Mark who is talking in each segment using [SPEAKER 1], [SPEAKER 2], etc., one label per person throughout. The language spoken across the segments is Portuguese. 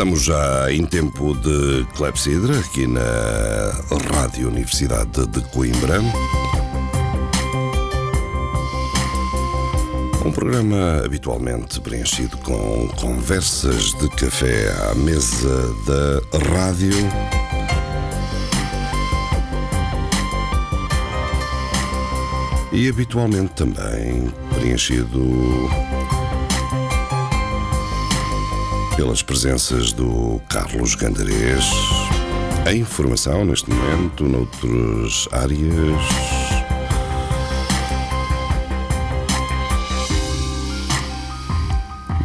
[SPEAKER 1] Estamos já em tempo de Clepsidra, aqui na Rádio Universidade de Coimbra. Um programa habitualmente preenchido com conversas de café à mesa da rádio. E habitualmente também preenchido pelas presenças do Carlos Gandarês. A informação neste momento, noutras áreas.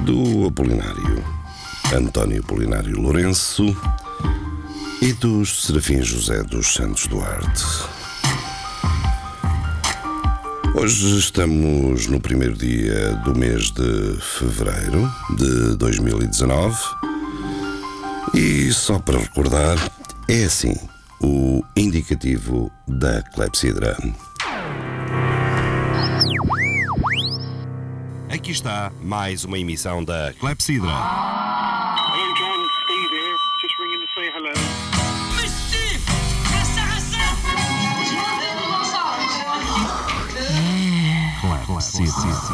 [SPEAKER 1] Do Apolinário António Apolinário Lourenço e dos Serafim José dos Santos Duarte. Hoje estamos no primeiro dia do mês de fevereiro de 2019 e só para recordar, é assim o indicativo da clepsidra. Aqui está mais uma emissão da clepsidra.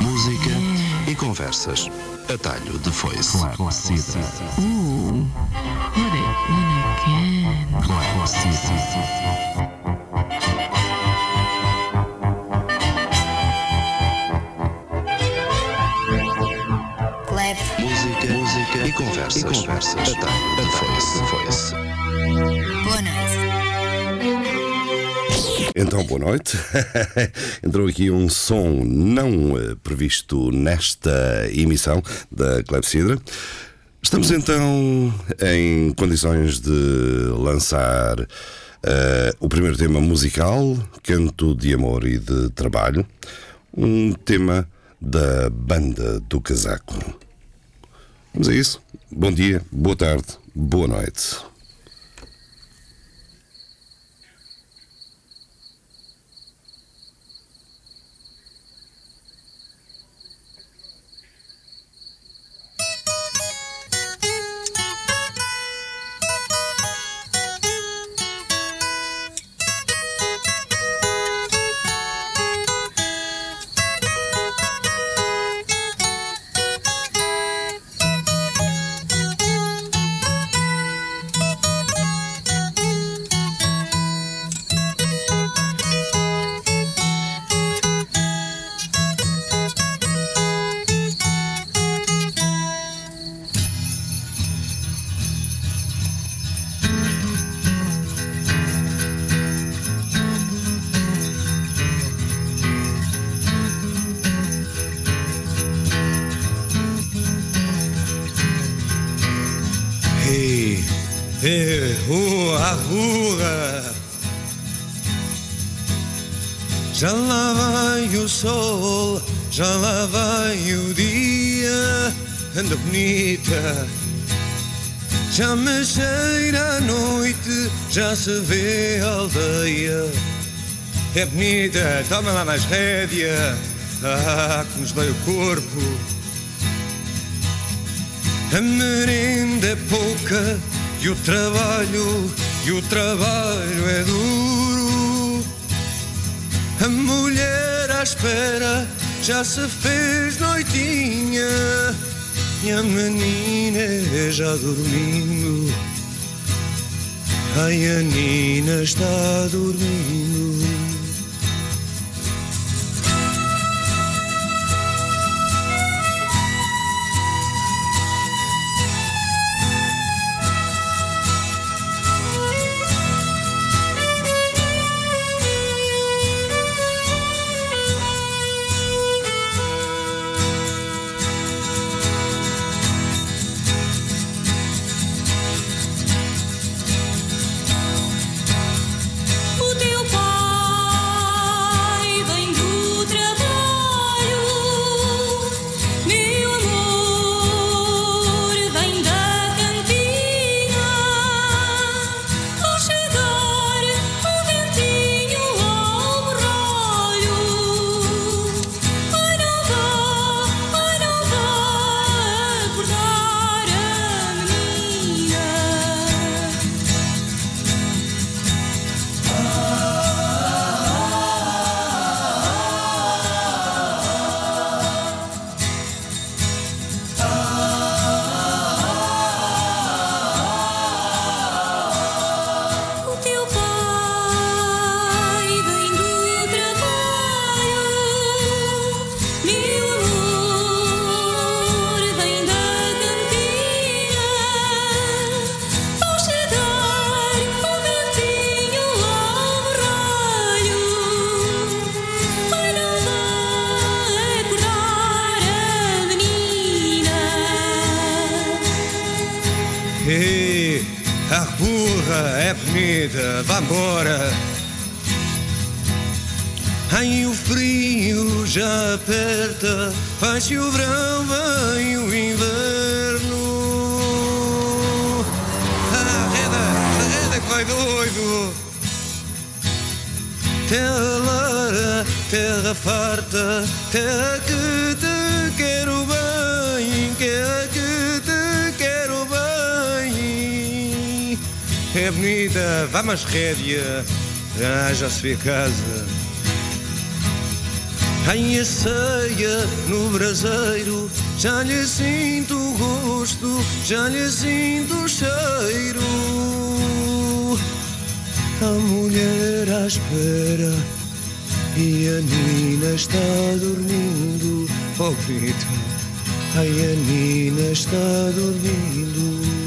[SPEAKER 1] Música e conversas. Atalho de foice.
[SPEAKER 2] What it when again.
[SPEAKER 3] Leve.
[SPEAKER 1] Música, música e conversas. E conversas. Atalho de foice. foice. Então, boa noite. Entrou aqui um som não eh, previsto nesta emissão da Clepsidra. Estamos então em condições de lançar eh, o primeiro tema musical, Canto de Amor e de Trabalho, um tema da Banda do Casaco. Vamos a isso. Bom dia, boa tarde, boa noite.
[SPEAKER 4] Já lá vai o dia, anda bonita. Já me cheira a noite, já se vê a aldeia. É bonita, toma lá mais rédea, ah, que nos o corpo. A merenda é pouca e o trabalho, e o trabalho é duro. A mulher à espera já se fez noitinha e a menina é já dormindo. Ai, a Nina está dormindo.
[SPEAKER 5] O
[SPEAKER 4] frio já aperta, faz-se o verão, vem o inverno. Arreda, arreda que vai doido. Terra lara, terra farta, terra que te quero bem, terra que te quero bem. É bonita, vá mais rédea, ah, já se vê casa. Ai, a ceia no braseiro, já lhe sinto o gosto, já lhe sinto o cheiro. A mulher à espera e a Nina está dormindo. Oh, bonito, ai, a Nina está dormindo.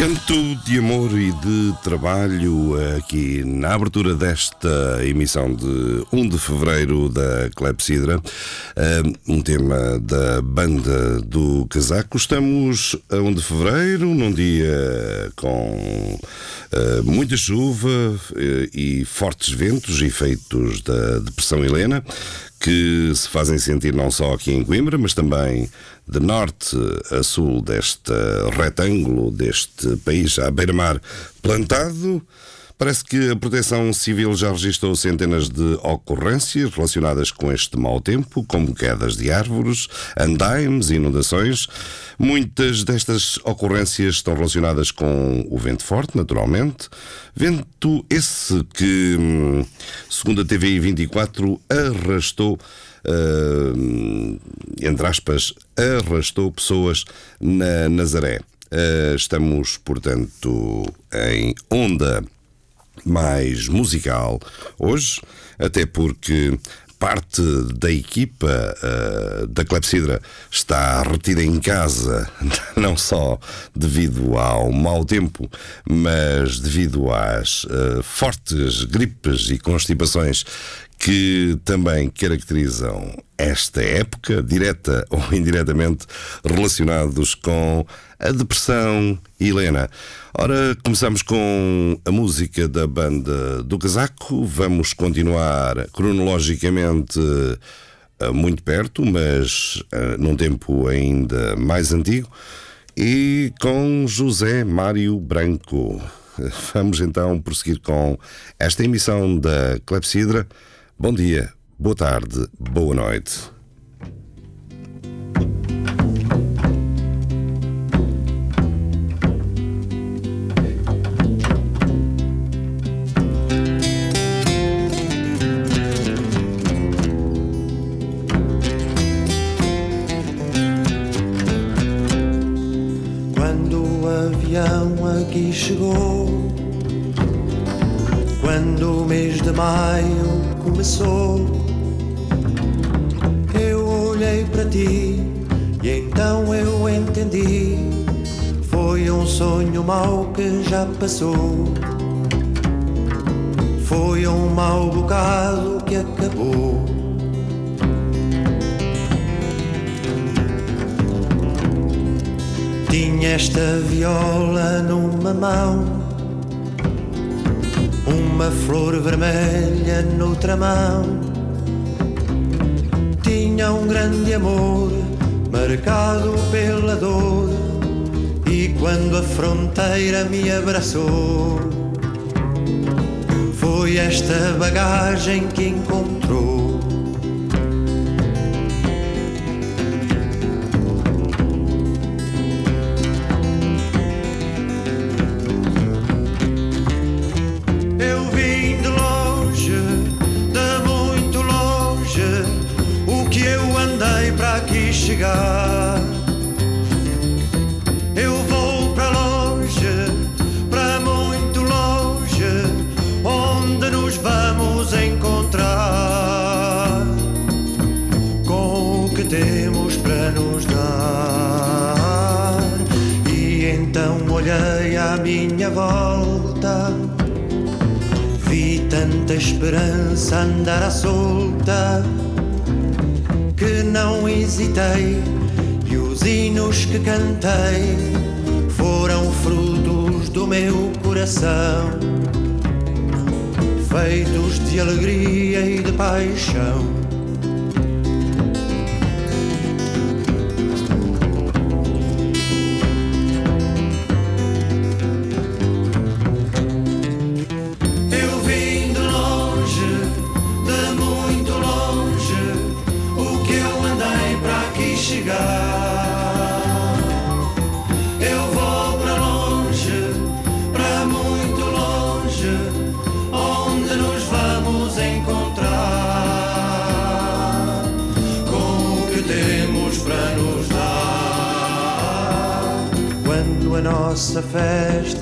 [SPEAKER 1] Canto de amor e de trabalho aqui na abertura desta emissão de 1 de fevereiro da Clepsidra, um tema da banda do Casaco. Estamos a 1 de fevereiro, num dia com eh, muita chuva eh, e fortes ventos, efeitos da Depressão Helena, que se fazem sentir não só aqui em Coimbra, mas também de norte a sul deste retângulo, deste país à beira-mar plantado. Parece que a Proteção Civil já registrou centenas de ocorrências relacionadas com este mau tempo, como quedas de árvores, andaimes, inundações. Muitas destas ocorrências estão relacionadas com o vento forte, naturalmente. Vento esse que, hum, segundo a TVI 24, arrastou uh, entre aspas, arrastou pessoas na Nazaré. Uh, estamos, portanto, em onda mais musical hoje, até porque parte da equipa uh, da Clepsidra está retida em casa, não só devido ao mau tempo, mas devido às uh, fortes gripes e constipações que também caracterizam esta época, direta ou indiretamente relacionados com a depressão Helena. Ora, começamos com a música da banda do Casaco, vamos continuar cronologicamente uh, muito perto, mas uh, num tempo ainda mais antigo, e com José Mário Branco. Vamos então prosseguir com esta emissão da Clepsidra. Bom dia, boa tarde, boa noite.
[SPEAKER 6] Chegou, quando o mês de maio começou, eu olhei para ti e então eu entendi. Foi um sonho mau que já passou. Foi um mau bocado que acabou. Tinha esta viola numa mão, uma flor vermelha noutra mão. Tinha um grande amor marcado pela dor E quando a fronteira me abraçou, foi esta bagagem que encontrou. Tanta esperança andar à solta que não hesitei e os hinos que cantei foram frutos do meu coração, feitos de alegria e de paixão.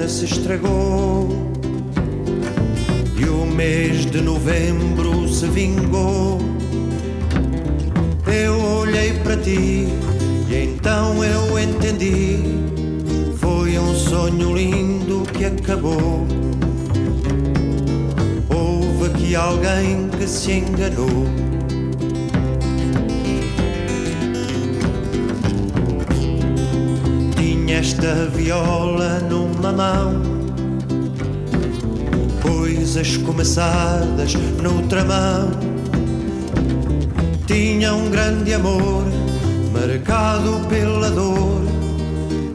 [SPEAKER 6] Se estragou. E o mês de novembro se vingou. Eu olhei para ti e então eu entendi. Foi um sonho lindo que acabou. Houve aqui alguém que se enganou. Tinha esta viola numa mão coisas começadas noutra mão. Tinha um grande amor, marcado pela dor.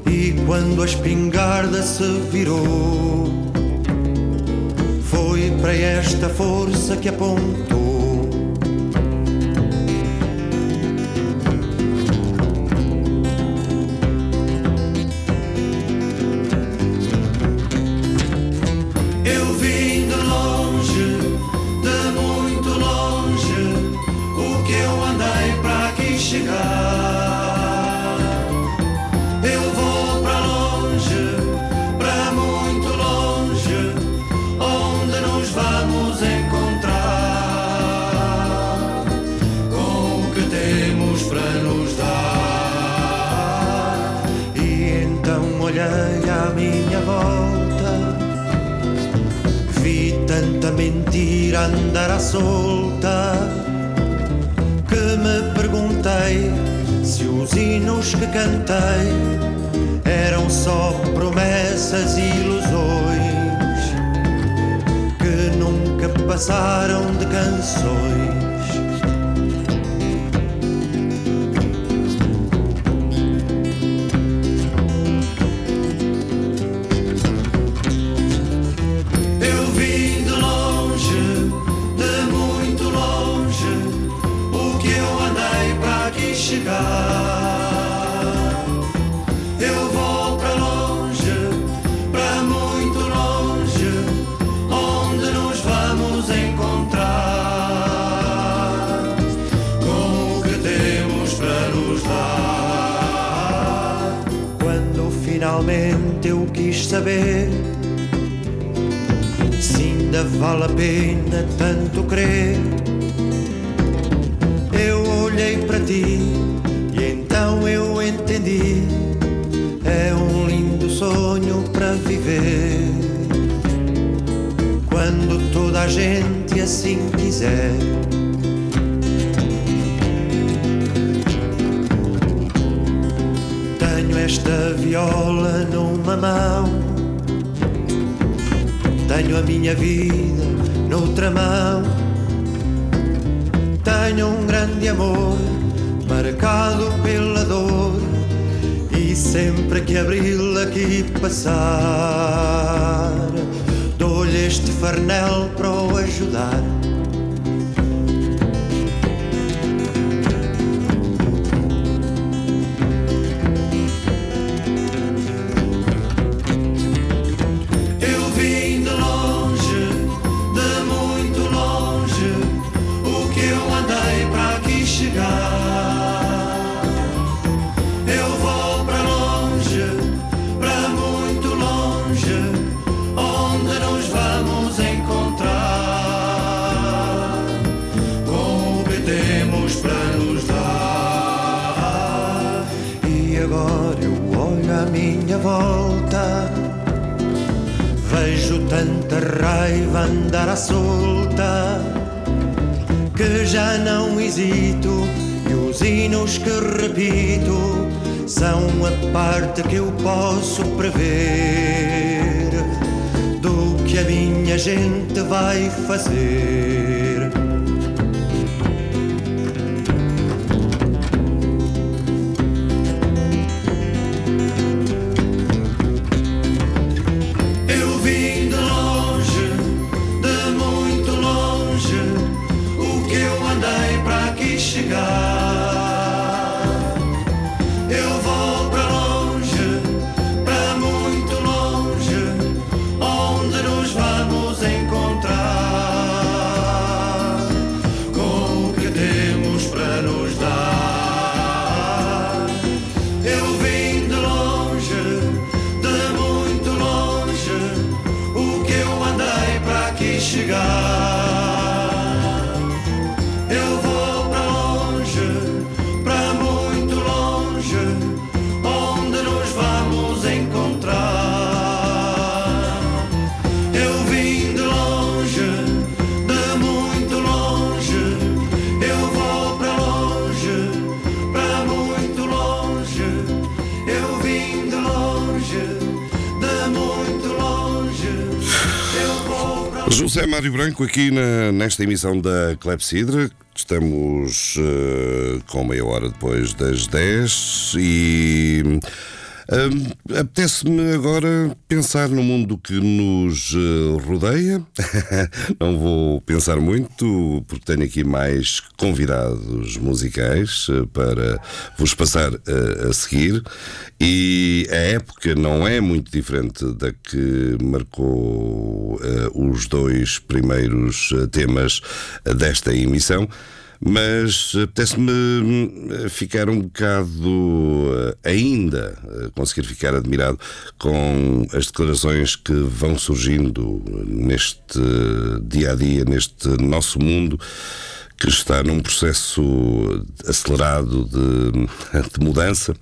[SPEAKER 6] E quando a espingarda se virou, foi para esta força que apontou. Mentira andar à solta que me perguntei se os hinos que cantei eram só promessas e ilusões que nunca passaram de canções. Finalmente eu quis saber se ainda vale a pena tanto crer. Eu olhei para ti e então eu entendi. É um lindo sonho para viver. Quando toda a gente assim quiser. Esta viola numa mão. Tenho a minha vida noutra mão. Tenho um grande amor marcado pela dor. E sempre que abril aqui passar, dou-lhe este farnel para o ajudar. Tanta raiva andar à solta que já não hesito e os hinos que repito são a parte que eu posso prever do que a minha gente vai fazer.
[SPEAKER 1] José Mário Branco aqui na- nesta emissão da Clepsidra. Estamos eh, com meia hora depois das 10 e apetece-me agora pensar no mundo que nos eh, rodeia. Não vou pensar muito porque tenho aqui mais convidados musicais eh, para vos passar eh, a seguir e a época não é muito diferente da que marcou os dois primeiros temas desta emissão. Mas apetece-me hum, ficar um bocado eh, ainda, eh, conseguir ficar admirado com as declarações que vão surgindo neste dia a dia, neste nosso mundo que está num processo acelerado de, de mudança,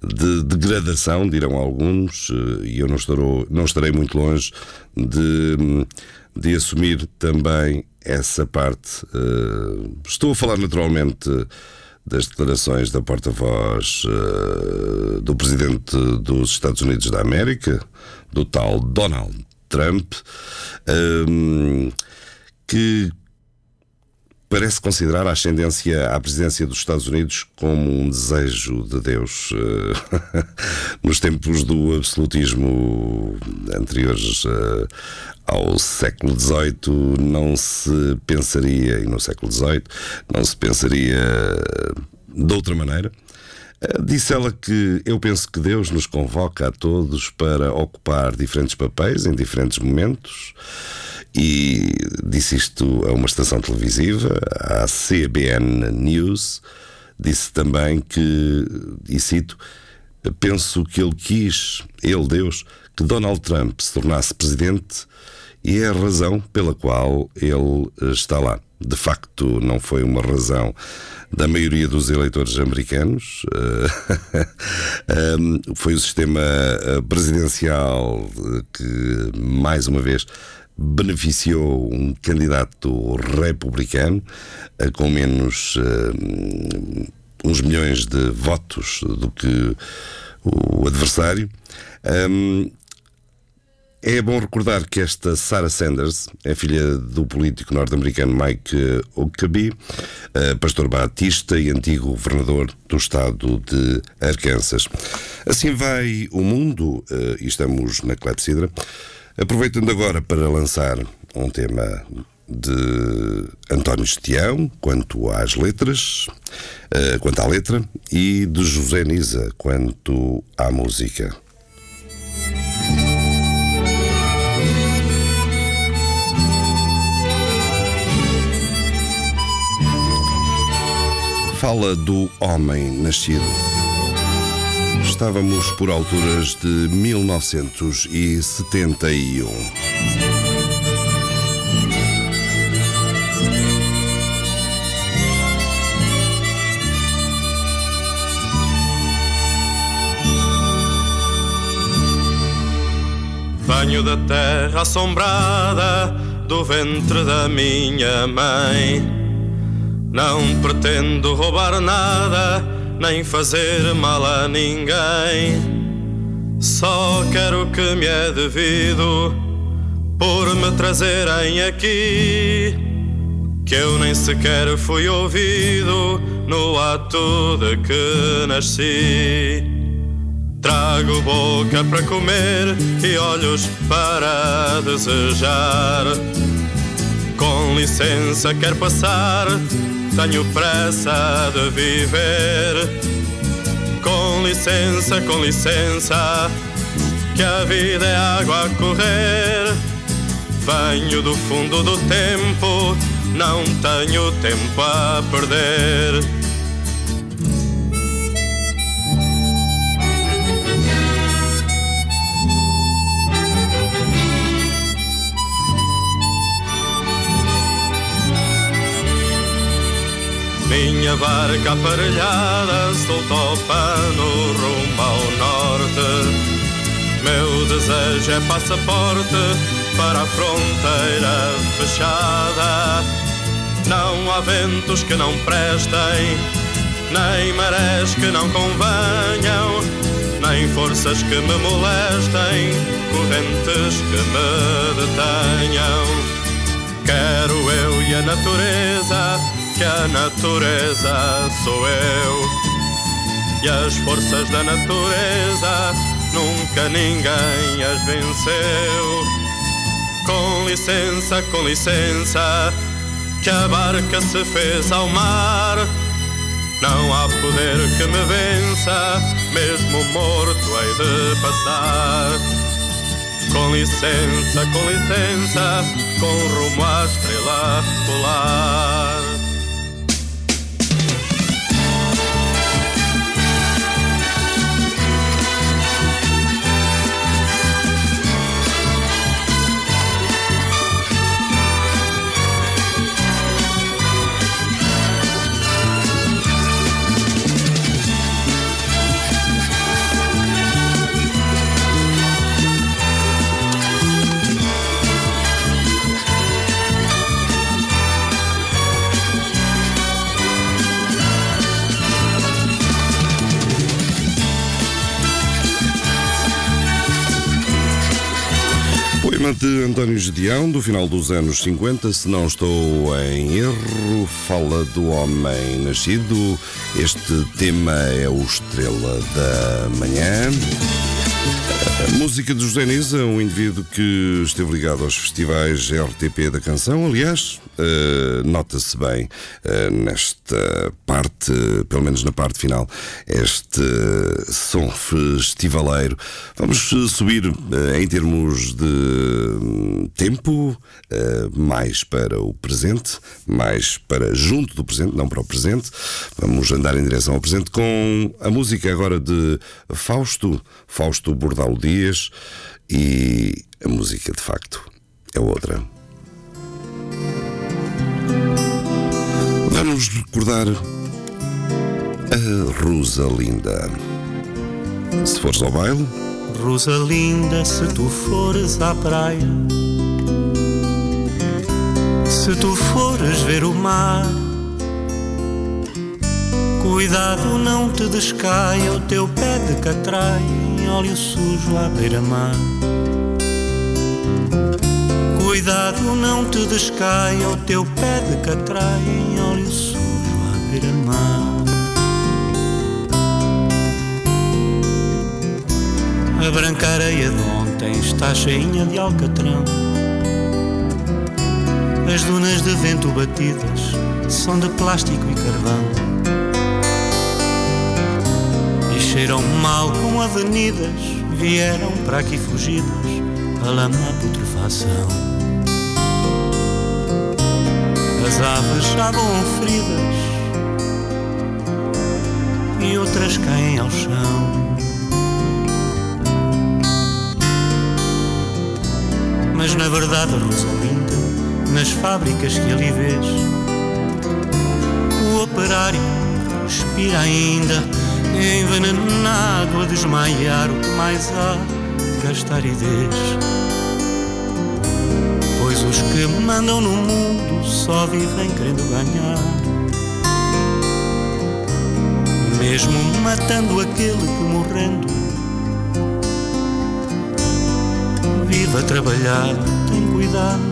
[SPEAKER 1] de degradação, dirão alguns, eh, e eu não, estarou, não estarei muito longe de, de assumir também essa parte. Eh, Estou a falar naturalmente das declarações da porta-voz eh, do presidente dos Estados Unidos da América, do tal Donald Trump, eh, que parece considerar a ascendência à presidência dos Estados Unidos como um desejo de Deus. Eh, Nos tempos do absolutismo anteriores eh, ao século XVIII, não se pensaria, e no século XVIII, não se pensaria de outra maneira. Eh, Disse ela que eu penso que Deus nos convoca a todos para ocupar diferentes papéis em diferentes momentos e disse isto a uma estação televisiva, à CBN News. Disse também que, e cito, penso que ele quis, ele, Deus, que Donald Trump se tornasse presidente e é a razão pela qual ele está lá. De facto, não foi uma razão da maioria dos eleitores americanos. Foi o sistema eh, presidencial eh, que, mais uma vez, beneficiou um candidato republicano eh, com menos eh, uns milhões de votos do que o adversário. Um, É bom recordar que esta Sarah Sanders é filha do político norte-americano Mike Huckabee, eh, pastor batista e antigo governador do estado de Arkansas. Assim vai o mundo, e estamos na Clepsidra, aproveitando agora para lançar um tema de António Estião quanto às letras, eh, quanto à letra, e de José Nisa quanto à música. Fala do homem nascido. Estávamos por alturas de 1971.
[SPEAKER 7] Venho da terra assombrada do ventre da minha mãe. Não pretendo roubar nada, nem fazer mal a ninguém. Só quero o que me é devido por me trazerem aqui. Que eu nem sequer fui ouvido no ato de que nasci. Trago boca para comer e olhos para desejar. Com licença, quero passar, tenho pressa de viver. Com licença, com licença, que a vida é água a correr. Venho do fundo do tempo, não tenho tempo a perder. Minha barca aparelhada soltou o pano rumo ao norte. Meu desejo é passaporte para a fronteira fechada. Não há ventos que não prestem, nem marés que não convenham, nem forças que me molestem, correntes que me detenham. Quero eu e a natureza, que a natureza sou eu. E as forças da natureza nunca ninguém as venceu. Com licença, com licença, que a barca se fez ao mar. Não há poder que me vença, mesmo morto hei de passar. Com licença, com licença, com rumo à estrela polar.
[SPEAKER 1] Poema de António Gedeão, do final dos anos 50, se não estou em erro, fala do homem nascido. Este tema é o Estrela da Manhã. A música de José Nisa, um indivíduo que esteve ligado aos festivais RTP da canção, aliás, eh, nota-se bem eh, nesta parte, pelo menos na parte final, este som festivaleiro. Vamos eh, subir eh, em termos de hum, tempo, mais para o presente, mais para junto do presente, não para o presente. Vamos andar em direção ao presente com a música agora de Fausto, Fausto Bordal Dias, e a música de facto é outra. Vamos recordar a Rosalinda. Se fores ao baile,
[SPEAKER 6] Rosalinda, se tu fores à praia, se tu fores ver o mar, cuidado não te descaia o teu pé de catraia em óleo sujo à beira-mar.
[SPEAKER 8] Cuidado, não te descaia o teu pé de catraia em óleo sujo à beira-mar. A branca areia de ontem está cheinha de alcatrão. As dunas de vento batidas são de plástico e carvão. Cheiram mal como avenidas, vieram para aqui fugidas, a lama putrefação. As aves já voam feridas e outras caem ao chão. Mas na verdade, Rosalinda, nas fábricas que ali vês, o operário respira ainda, envenenado a desmaiar o que mais há, gastar ideias. Pois os que mandam no mundo só vivem querendo ganhar. Mesmo matando aquele que morrendo vive a trabalhar, tem cuidado.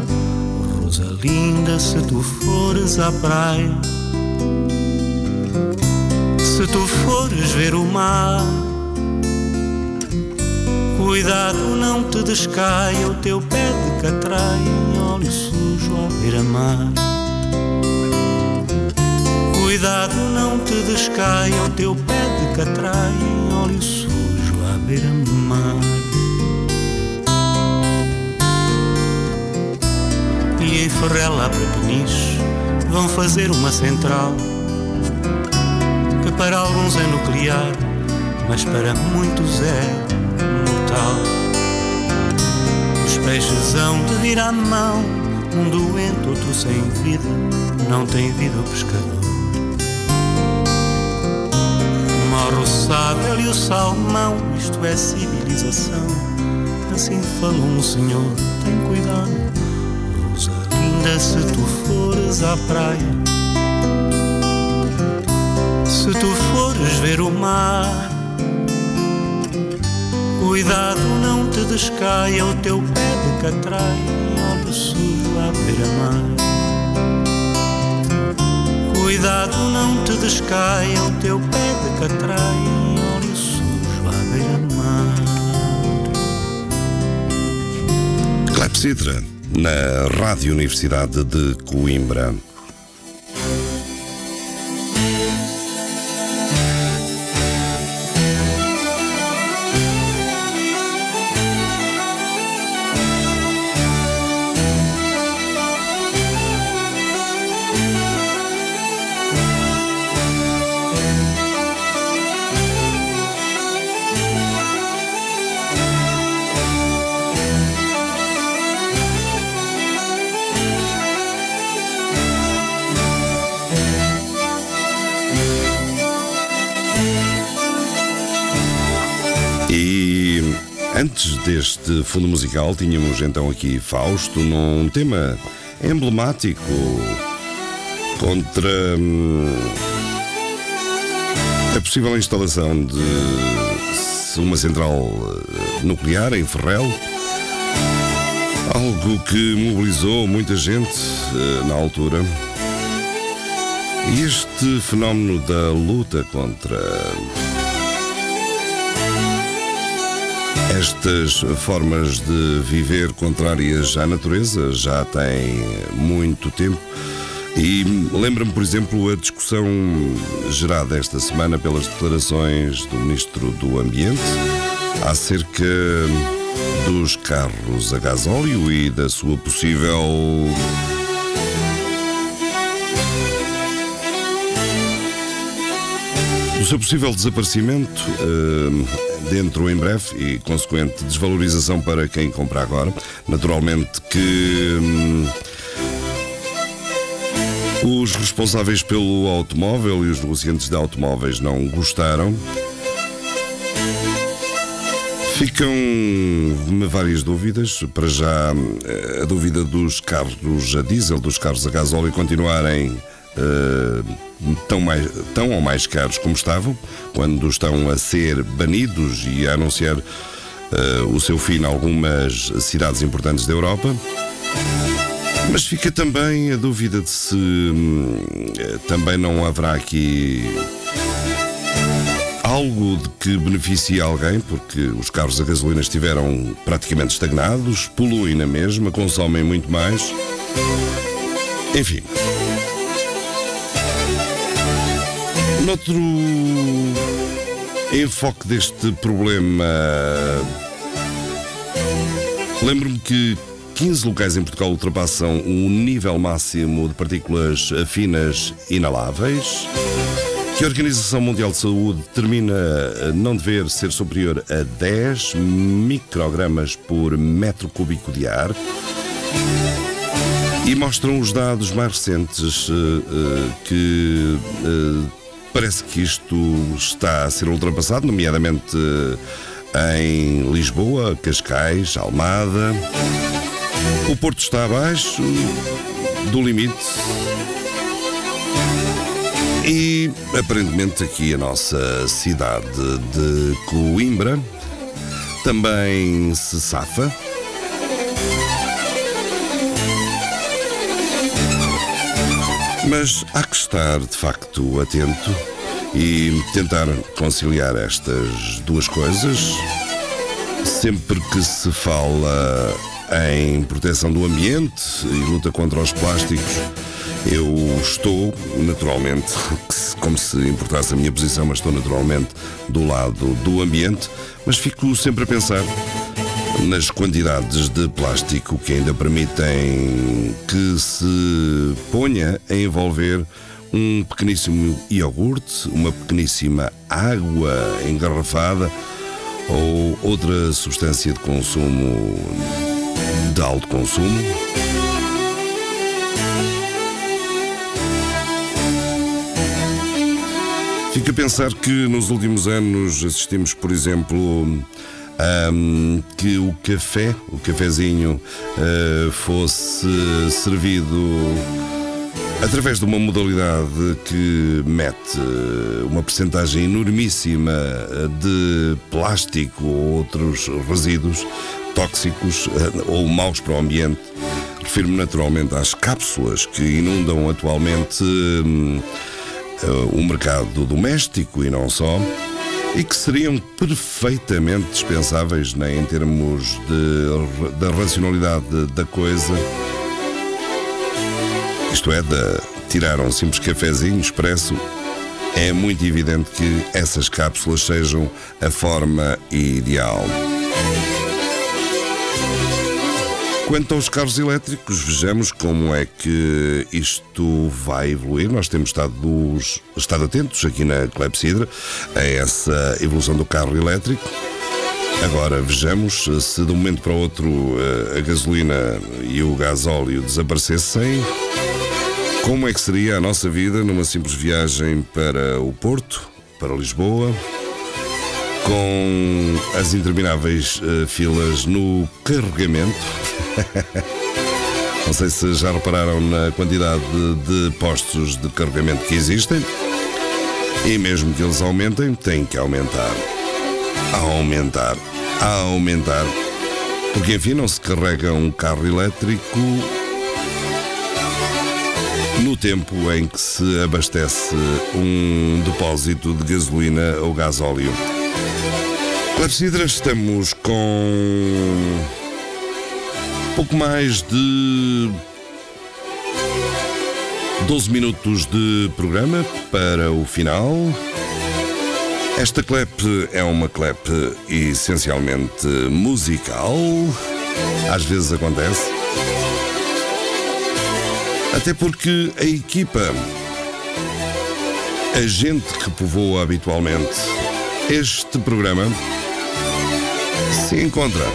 [SPEAKER 8] Rosalinda, se tu fores à praia, tu fores ver o mar, cuidado, não te descaia o teu pé de catraia óleo sujo à beira-mar. Cuidado, não te descaia o teu pé de catraia óleo sujo à beira-mar. E em Ferrela para Peniche vão fazer uma central para alguns é nuclear, mas para muitos é mortal. Os peixes hão de vir à mão, um doente, outro sem vida, não tem vida o pescador. Morre o sábio e o salmão, isto é civilização. Assim falou um senhor, tem cuidado. Rosalinda, se tu fores à praia, se tu fores ver o mar, cuidado, não te descaia o teu pé de catraia óleo sujo à beira-mar. Cuidado, não te descaia o teu pé de catraia.
[SPEAKER 1] Clepsidra, na Rádio Universidade de Coimbra. Deste fundo musical, tínhamos então aqui Fausto num tema emblemático contra hum, a possível instalação de uma central eh, nuclear em Ferrel. Algo que mobilizou muita gente eh, na altura. E este fenómeno da luta contra Estas formas de viver contrárias à natureza já têm muito tempo. E lembra-me, por exemplo, a discussão gerada esta semana pelas declarações do Ministro do Ambiente acerca dos carros a gasóleo e da sua possível do seu possível desaparecimento eh, dentro em breve e consequente desvalorização para quem compra agora. Naturalmente que hum, os responsáveis pelo automóvel e os negociantes de automóveis não gostaram. Ficam-me várias dúvidas. Para já, eh, a dúvida dos carros a diesel, dos carros a gasóleo continuarem eh, tão, mais, tão ou mais caros como estavam, quando estão a ser banidos e a anunciar eh, o seu fim em algumas cidades importantes da Europa. Mas fica também a dúvida de se hum, também não haverá aqui algo de que beneficie alguém, porque os carros a gasolina estiveram praticamente estagnados, poluem na mesma, consomem muito mais. Enfim. Noutro enfoque deste problema, lembro-me que 15 locais em Portugal ultrapassam o nível máximo de partículas finas inaláveis que a Organização Mundial de Saúde determina não dever ser superior a 10 microgramas por metro cúbico de ar. E mostram os dados mais recentes eh, eh, que eh, parece que isto está a ser ultrapassado, nomeadamente eh, em Lisboa, Cascais, Almada. O Porto está abaixo do limite. E aparentemente aqui a nossa cidade de Coimbra também se safa. Mas há que estar de facto atento e tentar conciliar estas duas coisas. Sempre que se fala em proteção do ambiente e luta contra os plásticos, eu estou, naturalmente, como se importasse a minha posição, mas estou naturalmente do lado do ambiente, mas fico sempre a pensar nas quantidades de plástico que ainda permitem que se ponha a envolver um pequeníssimo iogurte, uma pequeníssima água engarrafada ou outra substância de consumo de alto consumo. Fico a pensar que nos últimos anos assistimos, por exemplo, ahm, que o café, o cafezinho, ah, fosse servido através de uma modalidade que mete uma percentagem enormíssima de plástico ou outros resíduos tóxicos ou maus para o ambiente. Refiro-me naturalmente às cápsulas que inundam atualmente hum, eh, o mercado doméstico e não só, e que seriam perfeitamente dispensáveis né, em termos de, da racionalidade da coisa. Isto é, de tirar um simples cafezinho expresso. É muito evidente que essas cápsulas sejam a forma ideal. Quanto aos carros elétricos, vejamos como é que isto vai evoluir. Nós temos estado, estado atentos aqui na Clepsidra a essa evolução do carro elétrico. Agora vejamos se de um momento para o outro eh, a gasolina e o gasóleo desaparecessem. Como é que seria a nossa vida numa simples viagem para o Porto, para Lisboa, com as intermináveis eh, filas no carregamento? Não sei se já repararam na quantidade de, de postos de carregamento que existem. E mesmo que eles aumentem, têm que aumentar. A aumentar. A aumentar. Porque, enfim, não se carrega um carro elétrico no tempo em que se abastece um depósito de gasolina ou gasóleo. Clepsidra, estamos com pouco mais de 12 minutos de programa para o final. Esta clap é uma clap essencialmente musical. Às vezes acontece. Até porque a equipa, a gente que povoa habitualmente este programa, se encontra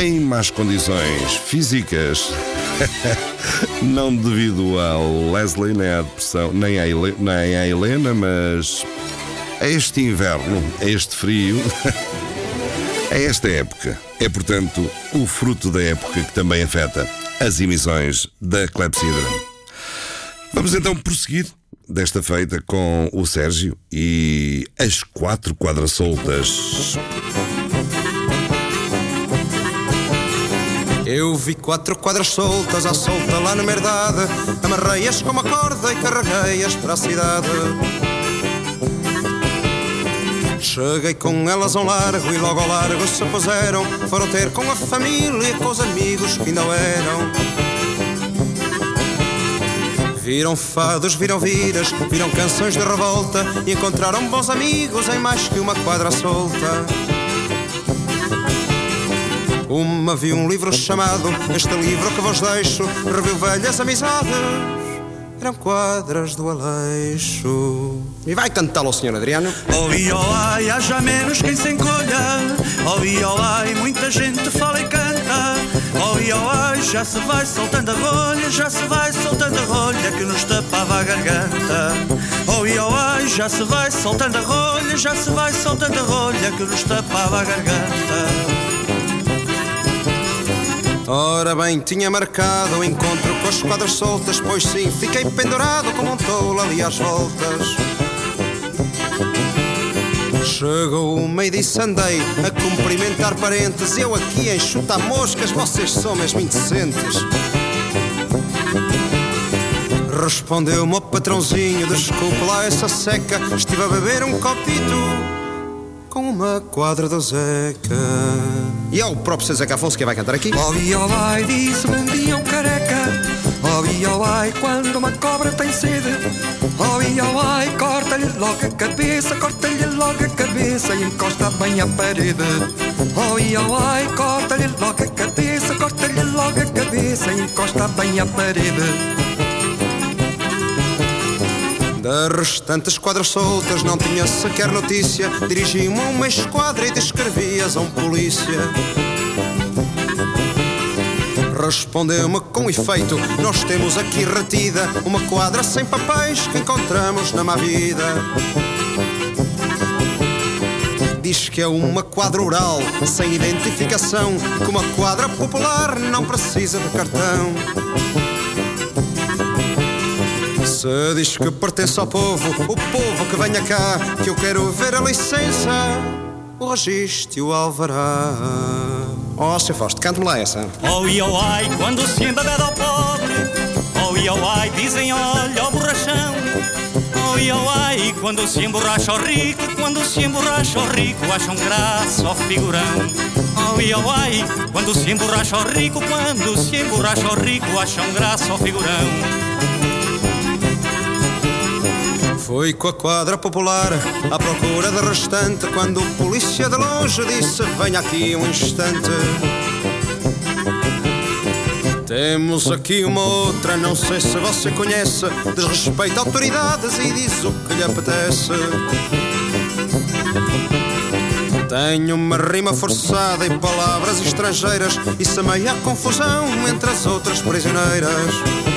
[SPEAKER 1] em más condições físicas, não devido ao Leslie nem à depressão, nem à, Hele- nem à Helena, mas a este inverno, a este frio, a esta época. É, portanto, o fruto da época que também afeta as emissões da Clepsidra. Vamos então prosseguir desta feita com o Sérgio e as quatro quadras soltas.
[SPEAKER 9] Eu vi quatro quadras soltas à solta lá na merdade. Amarrei-as com uma corda e carreguei-as para a cidade. Cheguei com elas a um largo e logo ao largo se puseram. Foram ter com a família e com os amigos que ainda eram. Viram fados, viram viras, viram canções de revolta e encontraram bons amigos em mais que uma quadra solta. Uma viu um livro chamado Este livro que vos deixo Reviu velhas amizades Eram quadras do Aleixo E vai cantá-lo, senhor Adriano
[SPEAKER 10] Oi, olai, haja menos quem se encolha. Oi, olai, muita gente fala e canta. Oi, olai, já se vai soltando a rolha, já se vai soltando a rolha que nos tapava a garganta. Oi, olai, já se vai soltando a rolha, já se vai soltando a rolha que nos tapava a garganta.
[SPEAKER 9] Ora bem, tinha marcado o encontro com as quadras soltas Pois sim, fiquei pendurado como um tolo ali às voltas. Chegou uma e disse andei a cumprimentar parentes Eu aqui em chutar moscas, vocês são mesmo indecentes. Respondeu-me o patrãozinho, desculpe lá essa seca Estive a beber um copito com uma quadra do Zeca E é o próprio Zé Zeca Afonso que vai cantar aqui
[SPEAKER 10] Oi, olai, disse-me um dia um careca. Oi, olai, quando uma cobra tem sede. Oi, olai, corta-lhe logo a cabeça, corta-lhe logo a cabeça e encosta bem à parede. Oi, olai, corta-lhe logo a cabeça, corta-lhe logo a cabeça e encosta bem à parede.
[SPEAKER 9] Das restantes quadras soltas não tinha sequer notícia. Dirigi-me uma esquadra e descrevi-as a um polícia. Respondeu-me com efeito Nós temos aqui retida Uma quadra sem papéis que encontramos na má vida. Diz que é uma quadra rural Sem identificação Que uma quadra popular não precisa de cartão Se diz que pertence ao povo, o povo que venha cá, que eu quero ver a licença, o registro e o alvará. Oh, Sr. Fausto, cante-me lá essa.
[SPEAKER 10] Oi, oh, ai, quando se embebeda ao pobre. Oi, oh, ai, dizem olha ao borrachão. Oi, oh, ai, quando se emborracha ao rico, quando se emborracha ao rico, acham graça ao figurão. Oi, oh, ai, quando se emborracha ao rico, quando se emborracha ao rico, acham graça ao figurão.
[SPEAKER 9] Foi com a quadra popular à procura da restante quando o polícia de longe disse: Venha aqui um instante. Temos aqui uma outra, não sei se você conhece. Desrespeita autoridades e diz o que lhe apetece. Tenho uma rima forçada e palavras estrangeiras e semeia a confusão entre as outras prisioneiras.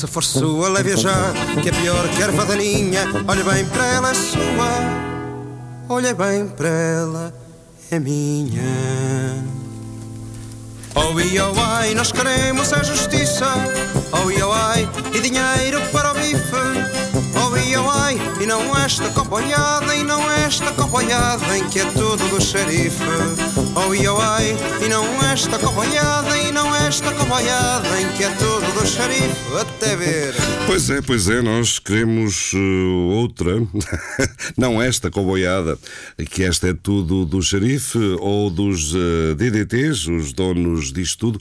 [SPEAKER 9] Se for sua, leve já, que é pior que a erva daninha. Olha bem para ela, é sua. Olha bem para ela, é minha. Oh, oh, ai, nós queremos a justiça. Oh, oh, ai, e dinheiro para o bife. Oh, oh, ai, e não esta companhada, e não esta companhada em que é tudo do xerife. Oh, ai, e não esta companhada, e não esta companhada em que é tudo do xerife. Até ver.
[SPEAKER 1] Pois é, pois é, nós queremos uh, outra, não esta coboiada, que esta é tudo do xerife ou dos uh, DDTs, os donos disto tudo.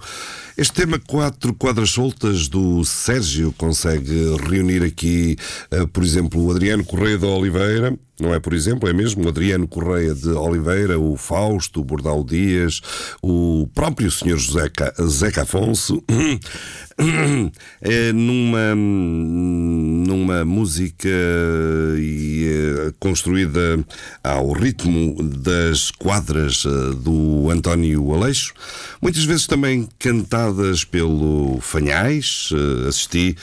[SPEAKER 1] Este tema quatro quadras soltas do Sérgio consegue reunir aqui, uh, por exemplo, o Adriano Correia de Oliveira, não é por exemplo, é mesmo o Adriano Correia de Oliveira, o Fausto, o Bordal Dias, o próprio Sr. José Ca- Zeca Afonso, é numa, numa música eh, construída ao ritmo das quadras eh, do António Aleixo, muitas vezes também cantadas pelo Fanhais. Eh, Assisti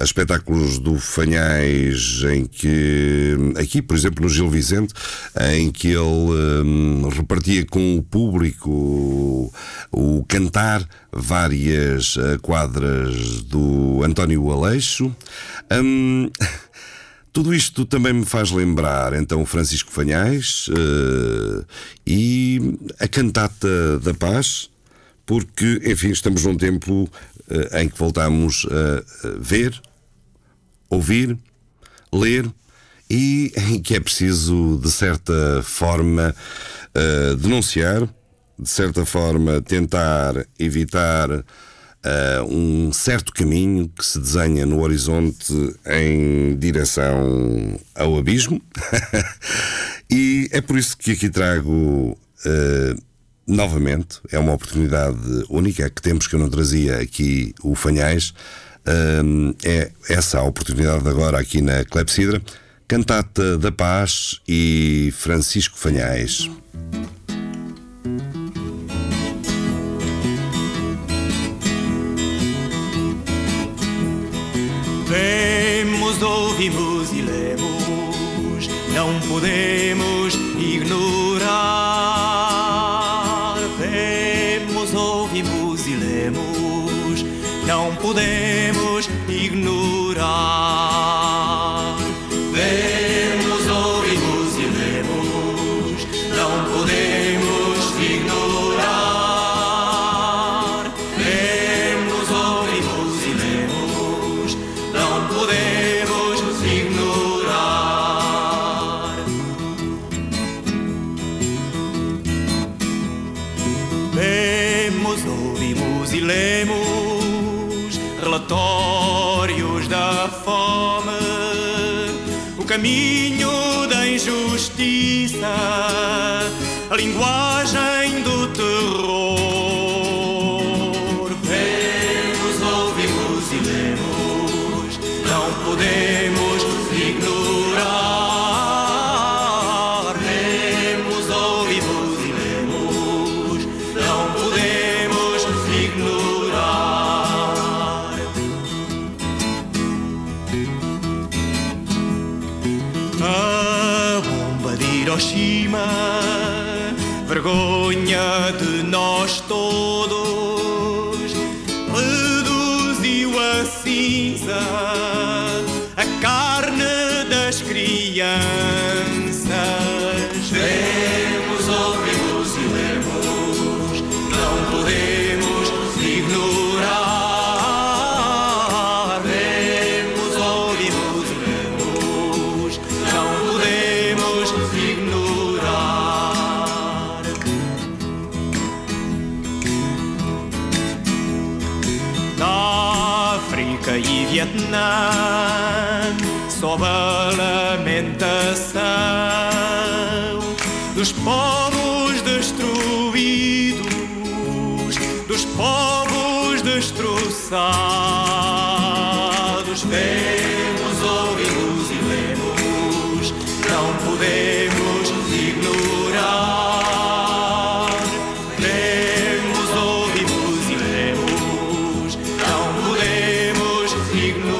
[SPEAKER 1] a espetáculos do Fanhais em que, aqui, por exemplo, no Gil Vicente, em que ele hum, repartia com o público o, cantar várias eh, quadras do António Aleixo. Hum, Tudo isto também me faz lembrar então Francisco Fanhais eh, e a cantata da paz, porque, enfim, estamos num tempo eh, em que voltamos a ver, ouvir, ler e que é preciso, de certa forma, eh, denunciar, de certa forma, tentar evitar eh, um certo caminho que se desenha no horizonte em direção ao abismo. e é por isso que aqui trago. eh, Novamente, é uma oportunidade única que temos que eu não trazia aqui o Fanhais. É essa a oportunidade agora aqui na Clepsidra. Cantata da Paz e Francisco Fanhais.
[SPEAKER 10] Vemos, ouvimos e lemos, não podemos ignorar. Vemos, ouvimos e lemos, não podemos ignorar. Caminho da injustiça, a linguagem destroçados. Vemos, ouvimos e lemos, não podemos ignorar. Vemos, ouvimos e lemos, não podemos ignorar.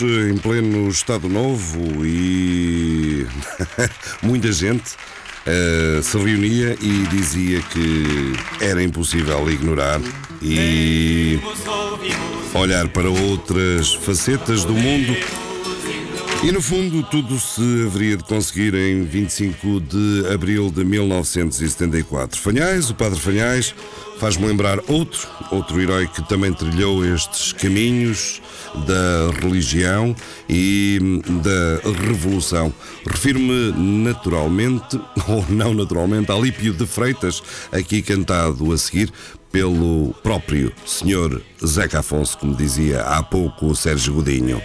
[SPEAKER 1] Em pleno Estado Novo e muita gente eh, se reunia e dizia que era impossível ignorar e olhar para outras facetas do mundo. E no fundo, tudo se haveria de conseguir em 25 de abril de 1974. Fanhais, o padre Fanhais, Faz-me lembrar outro, outro herói que também trilhou estes caminhos da religião e hum, da revolução. Refiro-me naturalmente, ou não naturalmente, a Lípio de Freitas, aqui cantado a seguir pelo próprio senhor Zeca Afonso, como dizia há pouco o Sérgio Godinho.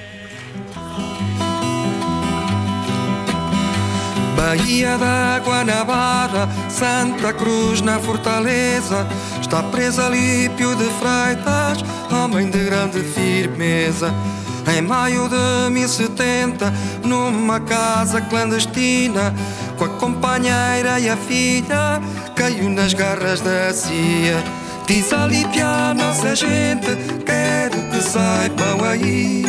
[SPEAKER 11] Bahia da Guanabara, Santa Cruz na Fortaleza, está presa Lípio de Freitas, homem de grande firmeza. Em maio de 1070, numa casa clandestina, com a companheira e a filha, caiu nas garras da CIA. Diz a Lípia, nossa gente, quero que saibam aí,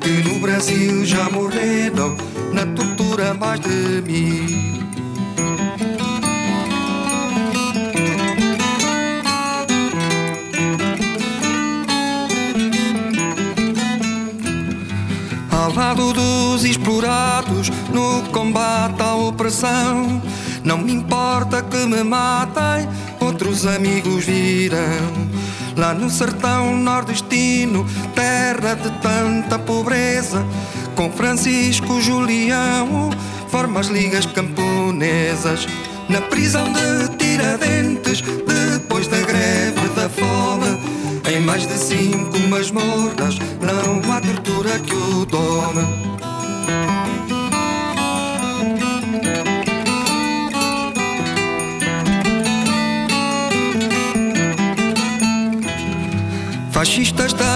[SPEAKER 11] que no Brasil já morreram na tortura mais de mil. Ao lado dos explorados, no combate à opressão, não me importa que me matem, outros amigos virão. Lá no sertão nordestino, terra de tanta pobreza, com Francisco Julião, forma as ligas camponesas. Na prisão de Tiradentes, depois da greve da fome, em mais de cinco masmorras, não há tortura que o dome. Fascistas da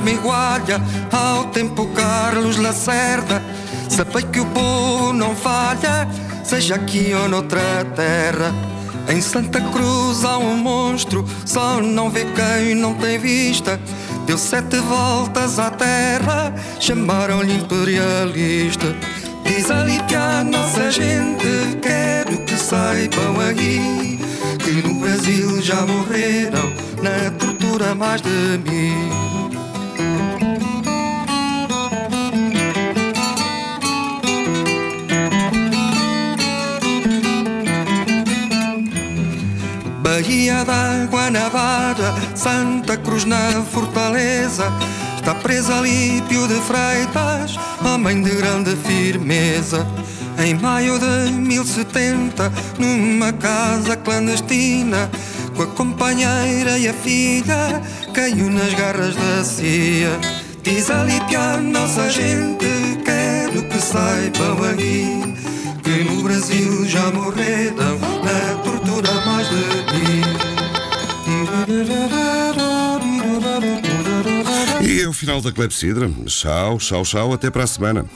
[SPEAKER 11] mesma igualha ao tempo Carlos Lacerda. Sabei que o povo não falha, seja aqui ou noutra terra. Em Santa Cruz há um monstro, só não vê quem não tem vista. Deu sete voltas à terra, chamaram-lhe imperialista. Diz ali que a nossa gente quero que saibam aí que no Brasil já morreram na tortura mais de mil. Bahia da Guanabara, Santa Cruz na Fortaleza, está presa Lípio de Freitas, homem de grande firmeza. Em maio de 1070, numa casa clandestina, com a companheira e a filha, caiu nas garras da CIA. Diz a Lípia, nossa gente, quero que saibam aqui, que no Brasil já morreram tortura mais de mil.
[SPEAKER 1] E é o final da Clepsidra. Tchau, tchau, tchau. Até para a semana.